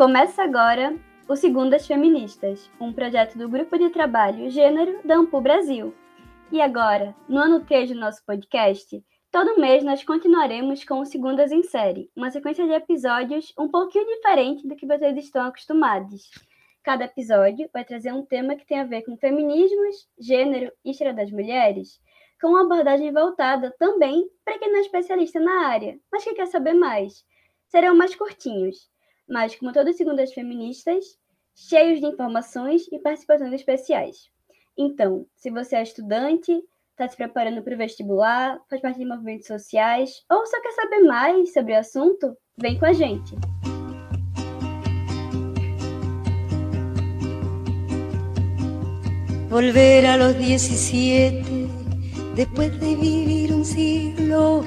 Começa agora o Segundas Feministas, um projeto do Grupo de Trabalho Gênero da Ampu Brasil. E agora, no ano 3 do nosso podcast, todo mês nós continuaremos com o Segundas em Série, uma sequência de episódios um pouquinho diferente do que vocês estão acostumados. Cada episódio vai trazer um tema que tem a ver com feminismos, gênero e história das mulheres, com uma abordagem voltada também para quem não é especialista na área, mas que quer saber mais. Serão mais curtinhos, mas como todas segundas feministas, cheios de informações e participações especiais. Então, se você é estudante, está se preparando para o vestibular, faz parte de movimentos sociais ou só quer saber mais sobre o assunto, vem com a gente. Volver a los 17 después de vivir un siglo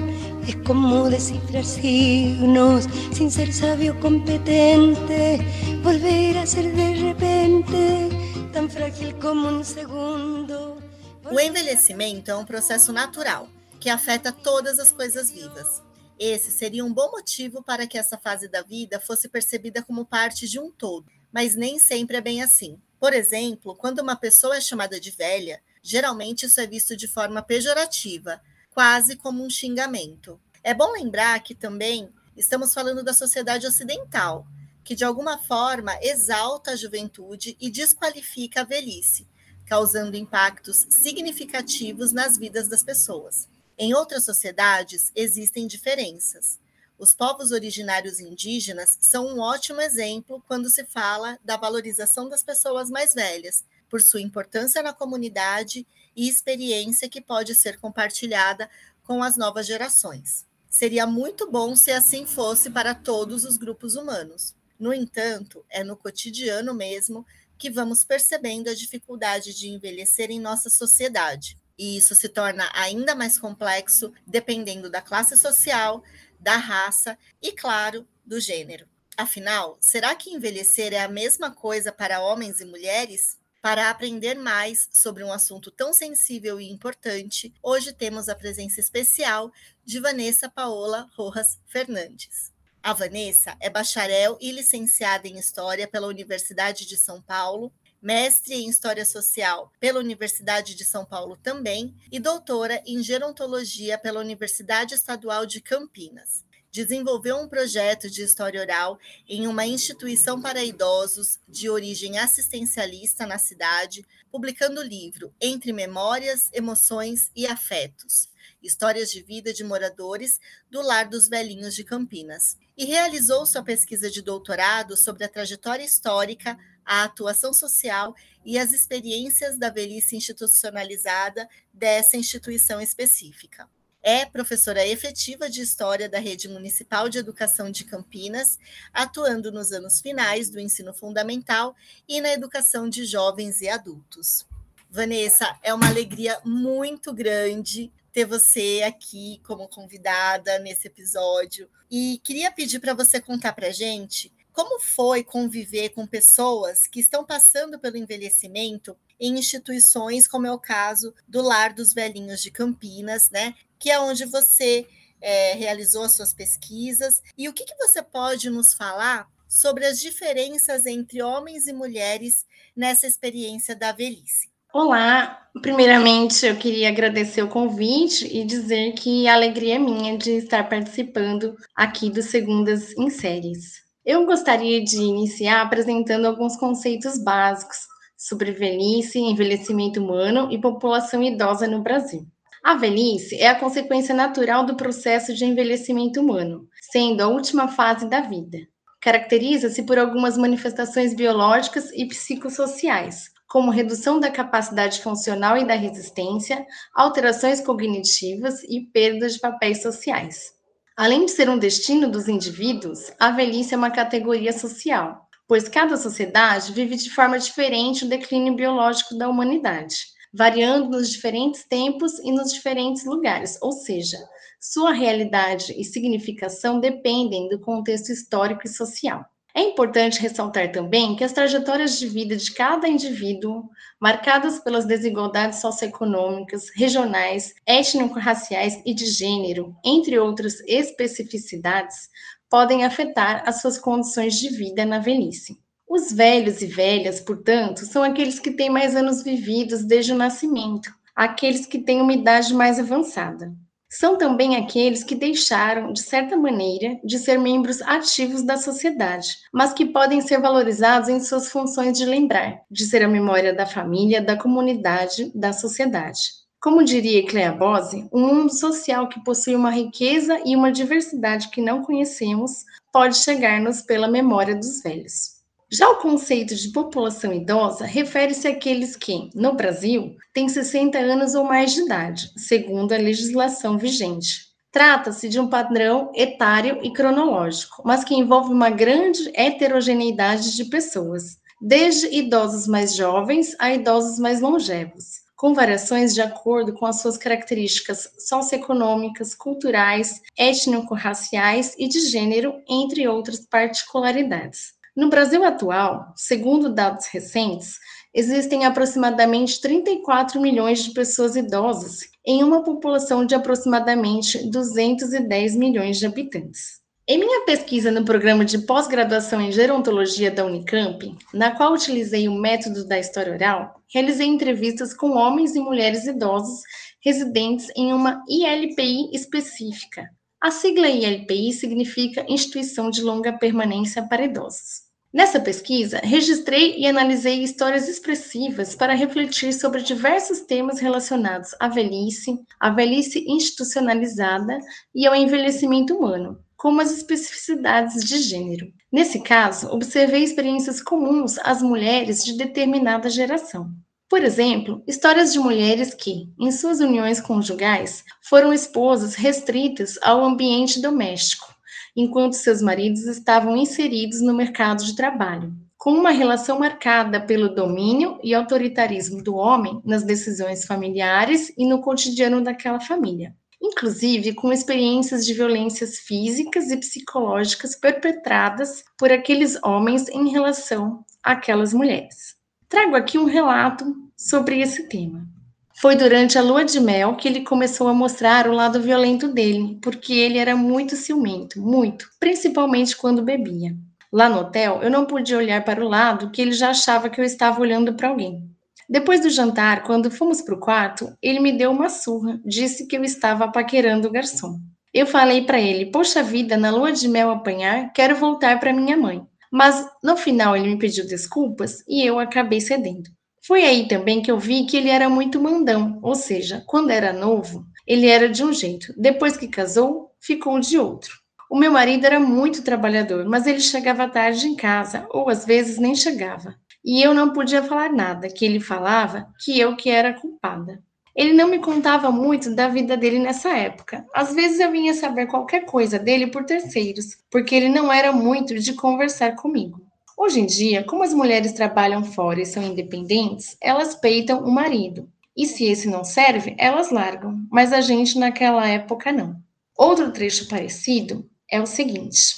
Es como descifrar signos sin ser sabio competente, volver a ser de repente tão frágil como um segundo. O envelhecimento é um processo natural que afeta todas as coisas vivas. Esse seria um bom motivo para que essa fase da vida fosse percebida como parte de um todo, mas nem sempre é bem assim. Por exemplo, quando uma pessoa é chamada de velha, geralmente isso é visto de forma pejorativa, quase como um xingamento. É bom lembrar que também estamos falando da sociedade ocidental, que de alguma forma exalta a juventude e desqualifica a velhice, causando impactos significativos nas vidas das pessoas. Em outras sociedades existem diferenças. Os povos originários indígenas são um ótimo exemplo quando se fala da valorização das pessoas mais velhas, por sua importância na comunidade e experiência que pode ser compartilhada com as novas gerações. Seria muito bom se assim fosse para todos os grupos humanos. No entanto, é no cotidiano mesmo que vamos percebendo a dificuldade de envelhecer em nossa sociedade. E isso se torna ainda mais complexo dependendo da classe social, da raça e, claro, do gênero. Afinal, será que envelhecer é a mesma coisa para homens e mulheres? Para aprender mais sobre um assunto tão sensível e importante, hoje temos a presença especial de Vanessa Paola Rojas Fernandes. A Vanessa é bacharel e licenciada em História pela Universidade de São Paulo, mestre em História Social pela Universidade de São Paulo também e doutora em Gerontologia pela Universidade Estadual de Campinas desenvolveu um projeto de história oral em uma instituição para idosos de origem assistencialista na cidade, publicando o livro Entre Memórias, Emoções e Afetos. Histórias de vida de moradores do Lar dos Velhinhos de Campinas. E realizou sua pesquisa de doutorado sobre a trajetória histórica, a atuação social e as experiências da velhice institucionalizada dessa instituição específica. É professora efetiva de História da Rede Municipal de Educação de Campinas, atuando nos anos finais do ensino fundamental e na educação de jovens e adultos. Vanessa, é uma alegria muito grande ter você aqui como convidada nesse episódio. E queria pedir para você contar para a gente como foi conviver com pessoas que estão passando pelo envelhecimento em instituições, como é o caso do Lar dos Velhinhos de Campinas, né? Que é onde você é, realizou as suas pesquisas. E o que, que você pode nos falar sobre as diferenças entre homens e mulheres nessa experiência da velhice? Olá, primeiramente eu queria agradecer o convite e dizer que a alegria é minha de estar participando aqui do Segundas em Séries. Eu gostaria de iniciar apresentando alguns conceitos básicos sobre velhice, envelhecimento humano e população idosa no Brasil. A velhice é a consequência natural do processo de envelhecimento humano, sendo a última fase da vida. Caracteriza-se por algumas manifestações biológicas e psicossociais, como redução da capacidade funcional e da resistência, alterações cognitivas e perda de papéis sociais. Além de ser um destino dos indivíduos, a velhice é uma categoria social, pois cada sociedade vive de forma diferente o declínio biológico da humanidade, variando nos diferentes tempos e nos diferentes lugares, ou seja, sua realidade e significação dependem do contexto histórico e social. É importante ressaltar também que as trajetórias de vida de cada indivíduo, marcadas pelas desigualdades socioeconômicas, regionais, étnico-raciais e de gênero, entre outras especificidades, podem afetar as suas condições de vida na velhice. Os velhos e velhas, portanto, são aqueles que têm mais anos vividos desde o nascimento, aqueles que têm uma idade mais avançada. São também aqueles que deixaram, de certa maneira, de ser membros ativos da sociedade, mas que podem ser valorizados em suas funções de lembrar, de ser a memória da família, da comunidade, da sociedade. Como diria Clea Bose, um mundo social que possui uma riqueza e uma diversidade que não conhecemos pode chegar-nos pela memória dos velhos. Já o conceito de população idosa refere-se àqueles que, no Brasil, têm 60 anos ou mais de idade, segundo a legislação vigente. Trata-se de um padrão etário e cronológico, mas que envolve uma grande heterogeneidade de pessoas, desde idosos mais jovens a idosos mais longevos, com variações de acordo com as suas características socioeconômicas, culturais, étnico-raciais e de gênero, entre outras particularidades. No Brasil atual, segundo dados recentes, existem aproximadamente 34 milhões de pessoas idosas em uma população de aproximadamente 210 milhões de habitantes. Em minha pesquisa no programa de pós-graduação em gerontologia da Unicamp, na qual utilizei o método da história oral, realizei entrevistas com homens e mulheres idosos residentes em uma ILPI específica. A sigla ILPI significa Instituição de Longa Permanência para Idosos. Nessa pesquisa, registrei e analisei histórias expressivas para refletir sobre diversos temas relacionados à velhice, à velhice institucionalizada e ao envelhecimento humano, como as especificidades de gênero. Nesse caso, observei experiências comuns às mulheres de determinada geração. Por exemplo, histórias de mulheres que, em suas uniões conjugais, foram esposas restritas ao ambiente doméstico enquanto seus maridos estavam inseridos no mercado de trabalho, com uma relação marcada pelo domínio e autoritarismo do homem nas decisões familiares e no cotidiano daquela família, inclusive com experiências de violências físicas e psicológicas perpetradas por aqueles homens em relação àquelas mulheres. Trago aqui um relato sobre esse tema. Foi durante a lua de mel que ele começou a mostrar o lado violento dele, porque ele era muito ciumento, muito, principalmente quando bebia. Lá no hotel, eu não podia olhar para o lado que ele já achava que eu estava olhando para alguém. Depois do jantar, quando fomos para o quarto, ele me deu uma surra, disse que eu estava paquerando o garçom. Eu falei para ele: Poxa vida, na lua de mel apanhar, quero voltar para minha mãe. Mas no final ele me pediu desculpas e eu acabei cedendo. Foi aí também que eu vi que ele era muito mandão, ou seja, quando era novo, ele era de um jeito, depois que casou, ficou de outro. O meu marido era muito trabalhador, mas ele chegava tarde em casa, ou às vezes nem chegava. E eu não podia falar nada, que ele falava que eu que era culpada. Ele não me contava muito da vida dele nessa época. Às vezes eu vinha saber qualquer coisa dele por terceiros, porque ele não era muito de conversar comigo. Hoje em dia, como as mulheres trabalham fora e são independentes, elas peitam o marido. E se esse não serve, elas largam. Mas a gente naquela época não. Outro trecho parecido é o seguinte,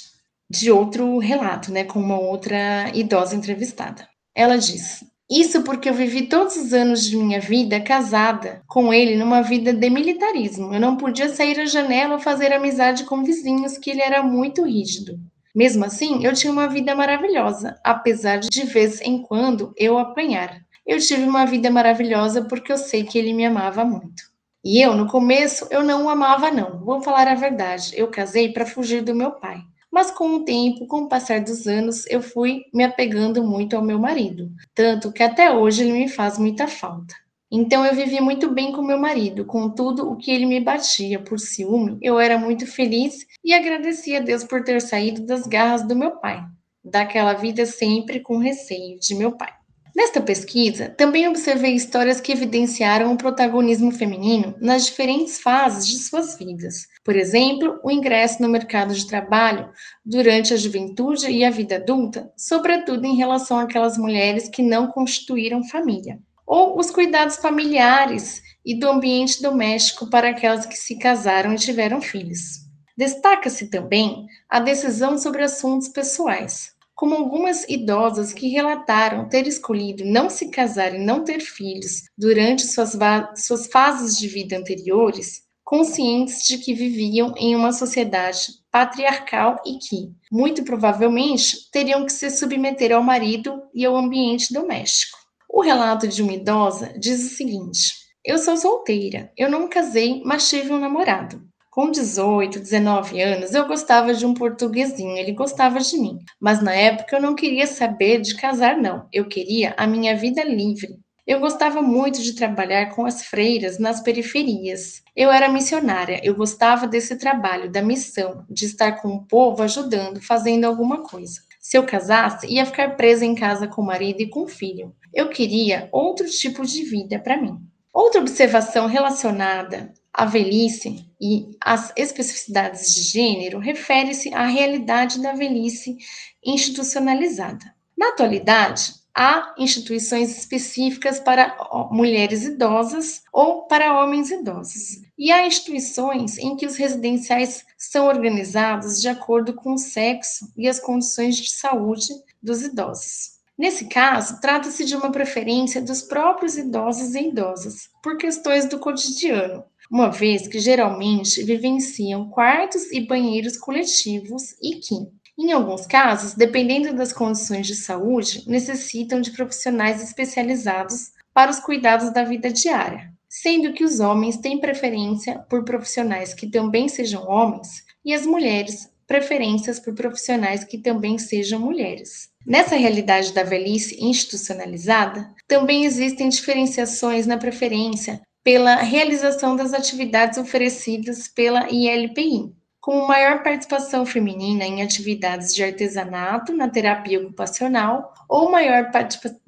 de outro relato, né, com uma outra idosa entrevistada. Ela diz: Isso porque eu vivi todos os anos de minha vida casada com ele numa vida de militarismo. Eu não podia sair à janela ou fazer amizade com vizinhos, que ele era muito rígido. Mesmo assim, eu tinha uma vida maravilhosa, apesar de de vez em quando eu apanhar. Eu tive uma vida maravilhosa porque eu sei que ele me amava muito. E eu, no começo, eu não o amava não. Vou falar a verdade. Eu casei para fugir do meu pai. Mas com o tempo, com o passar dos anos, eu fui me apegando muito ao meu marido, tanto que até hoje ele me faz muita falta. Então eu vivi muito bem com meu marido, com tudo o que ele me batia por ciúme, eu era muito feliz e agradecia a Deus por ter saído das garras do meu pai, daquela vida sempre com receio de meu pai. Nesta pesquisa, também observei histórias que evidenciaram o protagonismo feminino nas diferentes fases de suas vidas. Por exemplo, o ingresso no mercado de trabalho durante a juventude e a vida adulta, sobretudo em relação àquelas mulheres que não constituíram família ou os cuidados familiares e do ambiente doméstico para aquelas que se casaram e tiveram filhos. Destaca-se também a decisão sobre assuntos pessoais, como algumas idosas que relataram ter escolhido não se casar e não ter filhos durante suas, suas fases de vida anteriores, conscientes de que viviam em uma sociedade patriarcal e que, muito provavelmente, teriam que se submeter ao marido e ao ambiente doméstico. O relato de uma idosa diz o seguinte: Eu sou solteira, eu não casei, mas tive um namorado. Com 18, 19 anos, eu gostava de um portuguesinho, ele gostava de mim. Mas na época eu não queria saber de casar, não. Eu queria a minha vida livre. Eu gostava muito de trabalhar com as freiras nas periferias. Eu era missionária, eu gostava desse trabalho, da missão, de estar com o povo ajudando, fazendo alguma coisa. Se eu casasse, ia ficar presa em casa com o marido e com o filho. Eu queria outro tipo de vida para mim. Outra observação relacionada à velhice e às especificidades de gênero refere-se à realidade da velhice institucionalizada. Na atualidade, há instituições específicas para mulheres idosas ou para homens idosos. E há instituições em que os residenciais são organizados de acordo com o sexo e as condições de saúde dos idosos. Nesse caso, trata-se de uma preferência dos próprios idosos e idosas, por questões do cotidiano, uma vez que geralmente vivenciam quartos e banheiros coletivos e que, em alguns casos, dependendo das condições de saúde, necessitam de profissionais especializados para os cuidados da vida diária, sendo que os homens têm preferência por profissionais que também sejam homens e as mulheres preferências por profissionais que também sejam mulheres. Nessa realidade da velhice institucionalizada, também existem diferenciações na preferência pela realização das atividades oferecidas pela ILPI, com maior participação feminina em atividades de artesanato na terapia ocupacional ou maior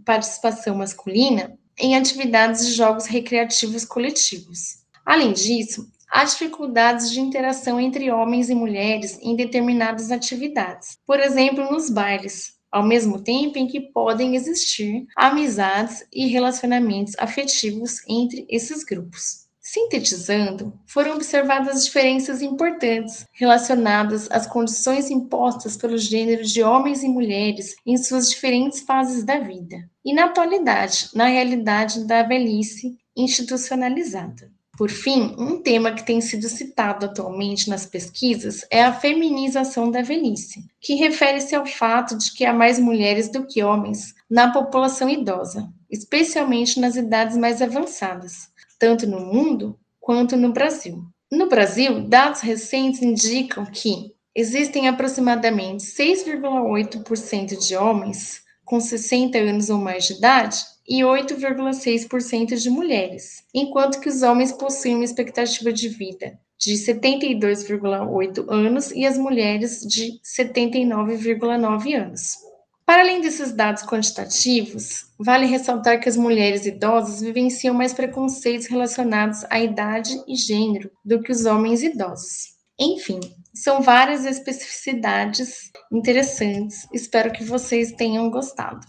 participação masculina em atividades de jogos recreativos coletivos. Além disso, há dificuldades de interação entre homens e mulheres em determinadas atividades, por exemplo, nos bailes, ao mesmo tempo em que podem existir amizades e relacionamentos afetivos entre esses grupos. Sintetizando, foram observadas diferenças importantes relacionadas às condições impostas pelos gêneros de homens e mulheres em suas diferentes fases da vida, e na atualidade, na realidade da velhice institucionalizada. Por fim, um tema que tem sido citado atualmente nas pesquisas é a feminização da velhice, que refere-se ao fato de que há mais mulheres do que homens na população idosa, especialmente nas idades mais avançadas tanto no mundo quanto no Brasil. No Brasil, dados recentes indicam que existem aproximadamente 6,8% de homens com 60 anos ou mais de idade e 8,6% de mulheres, enquanto que os homens possuem uma expectativa de vida de 72,8 anos e as mulheres de 79,9 anos. Para além desses dados quantitativos, vale ressaltar que as mulheres idosas vivenciam mais preconceitos relacionados à idade e gênero do que os homens idosos. Enfim, são várias especificidades interessantes. Espero que vocês tenham gostado.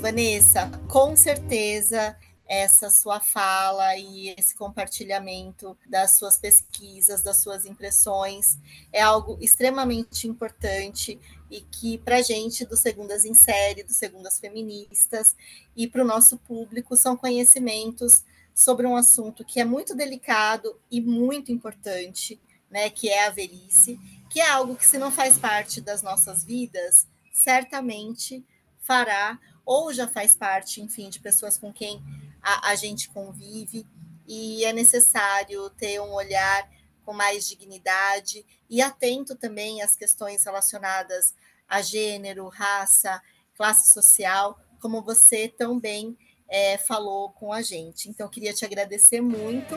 Vanessa, com certeza essa sua fala e esse compartilhamento das suas pesquisas, das suas impressões, é algo extremamente importante e que para a gente do Segundas em Série, do Segundas Feministas e para o nosso público são conhecimentos sobre um assunto que é muito delicado e muito importante, né, que é a velhice, que é algo que se não faz parte das nossas vidas, certamente fará ou já faz parte, enfim, de pessoas com quem a, a gente convive e é necessário ter um olhar com mais dignidade e atento também às questões relacionadas a gênero, raça, classe social, como você também é, falou com a gente. Então, queria te agradecer muito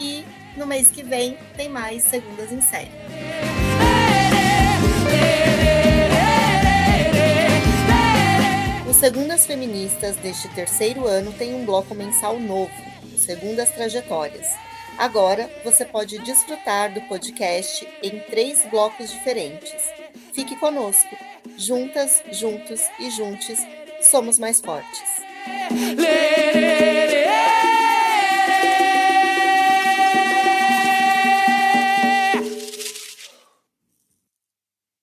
e no mês que vem tem mais Segundas em Série. Segundas Feministas deste terceiro ano tem um bloco mensal novo, o Segundas Trajetórias. Agora você pode desfrutar do podcast em três blocos diferentes. Fique conosco. Juntas, juntos e juntes, somos mais fortes. Lê, lê, lê,